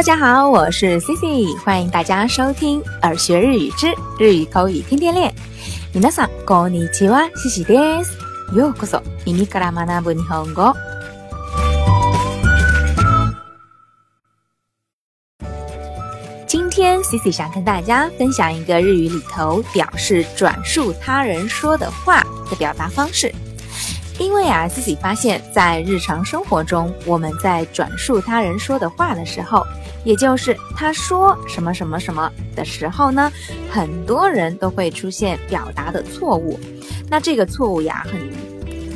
大家好，我是 C C，欢迎大家收听《耳学日语之日语口语天天练》。i n s a i C C です。ようこそ、耳から学ぶ日本語。今天 C C 想跟大家分享一个日语里头表示转述他人说的话的表达方式。因为啊，自己发现，在日常生活中，我们在转述他人说的话的时候，也就是他说什么什么什么的时候呢，很多人都会出现表达的错误。那这个错误呀，很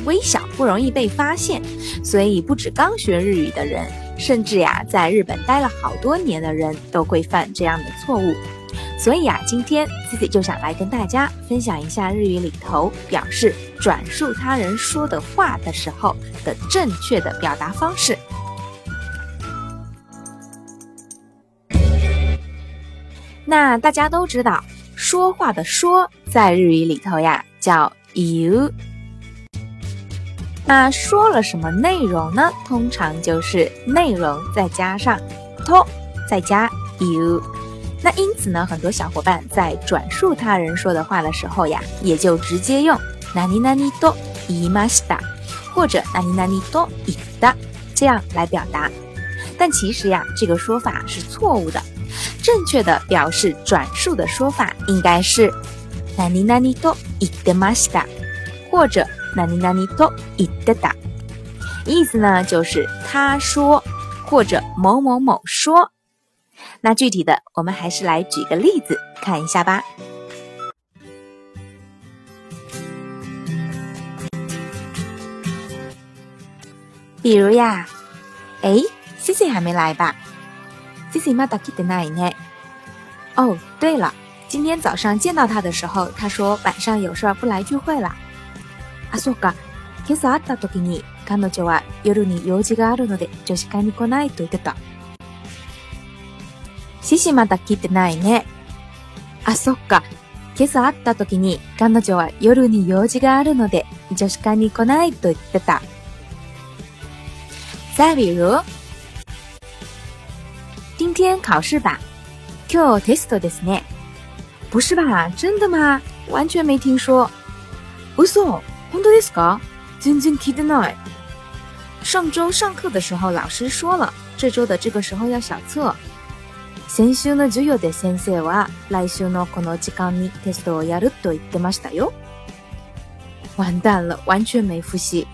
微小，不容易被发现，所以不止刚学日语的人，甚至呀，在日本待了好多年的人都会犯这样的错误。所以啊，今天 Cici 就想来跟大家分享一下日语里头表示转述他人说的话的时候的正确的表达方式。那大家都知道，说话的“说”在日语里头呀叫 “you”。那说了什么内容呢？通常就是内容再加上 “to”，再加 “you”。那因此呢，很多小伙伴在转述他人说的话的时候呀，也就直接用“ナニナニ a イマシダ”或者“ナニナニドイダ”这样来表达。但其实呀，这个说法是错误的。正确的表示转述的说法应该是“ナニナニドイダマシダ”或者“ナニナニドイダ”。意思呢，就是他说或者某某某说。那具体的，我们还是来举个例子看一下吧。比如呀，哎，c C 还没来吧？西西吗？到的那一呢？哦，对了，今天早上见到他的时候，他说晚上有事儿不来聚会了。阿苏哥，出社たとに彼女は夜に用事があるので女子会に来ないと言った。獅子まだ来てないね。あ、そっか。今朝会った時に彼女は夜に用事があるので女子会に来ないと言ってた。再比如、今天考试吧。今日テストですね。不是吧真的吗完全没听说。嘘本当ですか全然聞いてない。上周上课的时候老师说了，这周的这个时候要小测。先週の授業で先生は来週のこの時間にテストをやると言ってましたよ。完蛋了、完全没复習。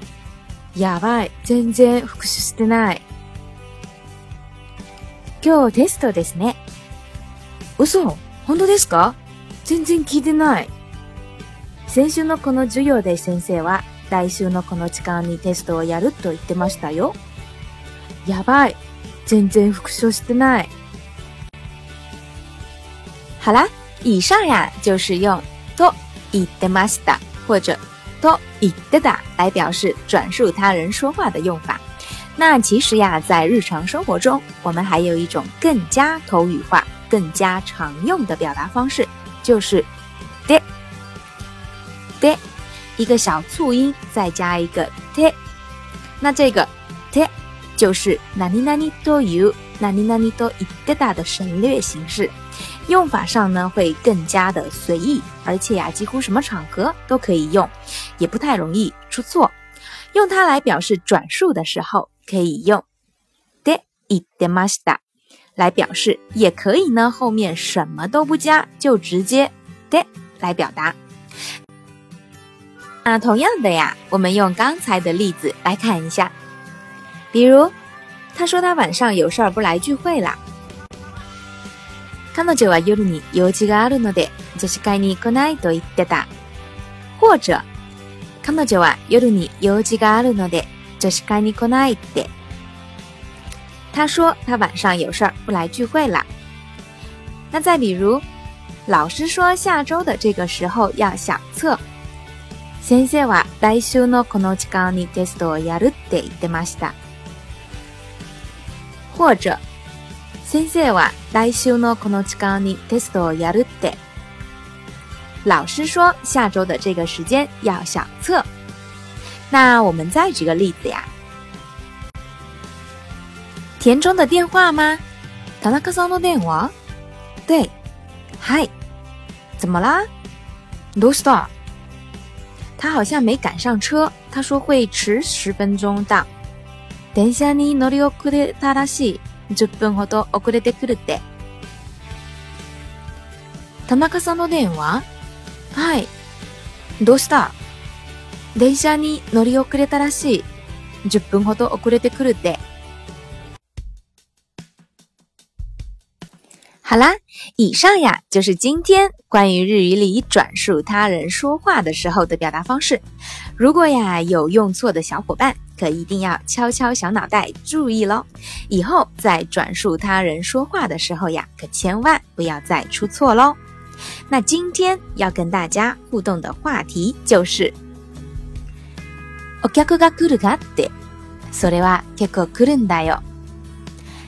やばい、全然復習してない。今日テストですね。嘘本当ですか全然聞いてない。先週のこの授業で先生は来週のこの時間にテストをやると言ってましたよ。やばい、全然復習してない。好啦，以上呀就是用「to itemasta」或者「to iteda」来表示转述他人说话的用法。那其实呀，在日常生活中，我们还有一种更加口语化、更加常用的表达方式，就是「d e d e 一个小促音，再加一个「te」。那这个「te」就是「nani nani d o you」、「nani nani d o iteda」的省略形式。用法上呢，会更加的随意，而且呀，几乎什么场合都可以用，也不太容易出错。用它来表示转述的时候，可以用 de it demasta 来表示，也可以呢，后面什么都不加，就直接 de 来表达。那同样的呀，我们用刚才的例子来看一下，比如他说他晚上有事儿不来聚会了。彼女は夜に用事があるので女子会に行こないと言ってた。或者、彼女は夜に用事があるので女子会に来ないって。他说他晚上有事不来聚会了。那再比如，老师说下周的这个时候要小测。先生は来週のこの時間にテストをやるって言ってました。或者。先夜晚来修诺科诺奇冈尼迪斯多亚鲁的。老师说下周的这个时间要小测。那我们再举个例子呀，田中的电话吗？塔拉克桑诺电话。对，嗨，怎么啦？卢斯多，他好像没赶上车，他说会迟十分钟到。等一下你诺里奥库的塔拉西。10分ほど遅れてくるって。田中さんの電話はい。どうした電車に乗り遅れたらしい。10分ほど遅れてくるって。好啦，以上呀就是今天关于日语里转述他人说话的时候的表达方式。如果呀有用错的小伙伴，可一定要敲敲小脑袋，注意喽。以后在转述他人说话的时候呀，可千万不要再出错喽。那今天要跟大家互动的话题就是“オカクガクルカ”，对，それは結構クルンだよ。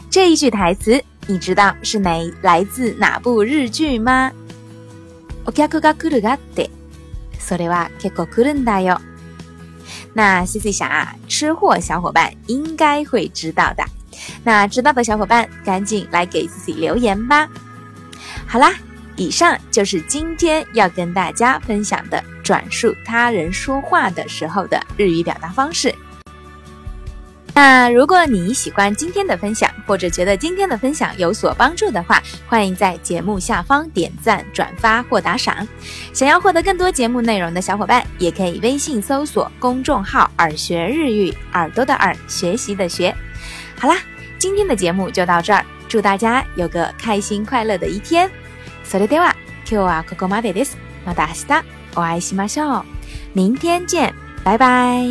这一句台词。你知道是哪来自哪部日剧吗？所想哇，吃货小伙伴应该会知道的。那知道的小伙伴赶紧来给 CC 留言吧。好啦，以上就是今天要跟大家分享的转述他人说话的时候的日语表达方式。那如果你喜欢今天的分享，或者觉得今天的分享有所帮助的话，欢迎在节目下方点赞、转发或打赏。想要获得更多节目内容的小伙伴，也可以微信搜索公众号“耳学日语”，耳朵的耳，学习的学。好啦，今天的节目就到这儿，祝大家有个开心快乐的一天。それでは de wa kou wa k o mata desu, 我爱马明天见，拜拜。